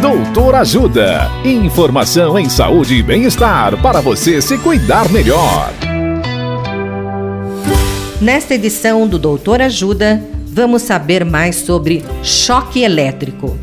Doutor Ajuda. Informação em saúde e bem-estar para você se cuidar melhor. Nesta edição do Doutor Ajuda, vamos saber mais sobre choque elétrico.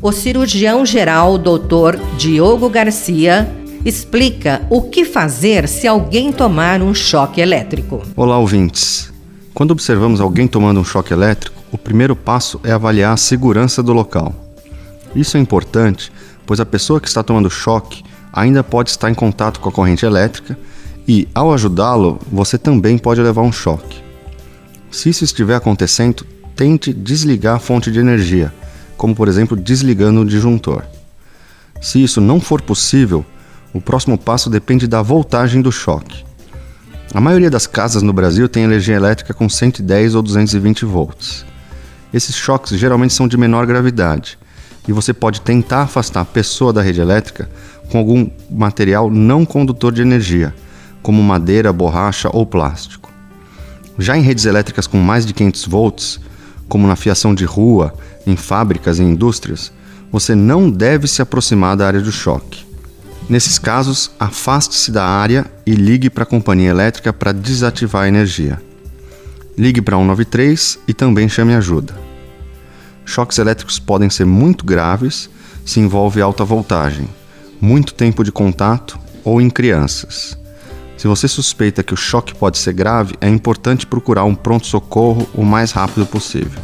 O cirurgião geral Dr. Diogo Garcia explica o que fazer se alguém tomar um choque elétrico. Olá, ouvintes. Quando observamos alguém tomando um choque elétrico, o primeiro passo é avaliar a segurança do local. Isso é importante, pois a pessoa que está tomando choque ainda pode estar em contato com a corrente elétrica e, ao ajudá-lo, você também pode levar um choque. Se isso estiver acontecendo, tente desligar a fonte de energia, como por exemplo desligando o disjuntor. Se isso não for possível, o próximo passo depende da voltagem do choque. A maioria das casas no Brasil tem energia elétrica com 110 ou 220 volts. Esses choques geralmente são de menor gravidade e você pode tentar afastar a pessoa da rede elétrica com algum material não condutor de energia, como madeira, borracha ou plástico. Já em redes elétricas com mais de 500 volts, como na fiação de rua, em fábricas e indústrias, você não deve se aproximar da área do choque. Nesses casos, afaste-se da área e ligue para a companhia elétrica para desativar a energia. Ligue para 193 e também chame ajuda. Choques elétricos podem ser muito graves se envolve alta voltagem, muito tempo de contato ou em crianças. Se você suspeita que o choque pode ser grave, é importante procurar um pronto-socorro o mais rápido possível.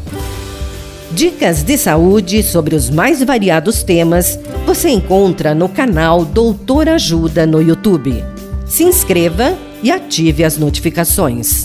Dicas de saúde sobre os mais variados temas você encontra no canal Doutor Ajuda no YouTube. Se inscreva e ative as notificações.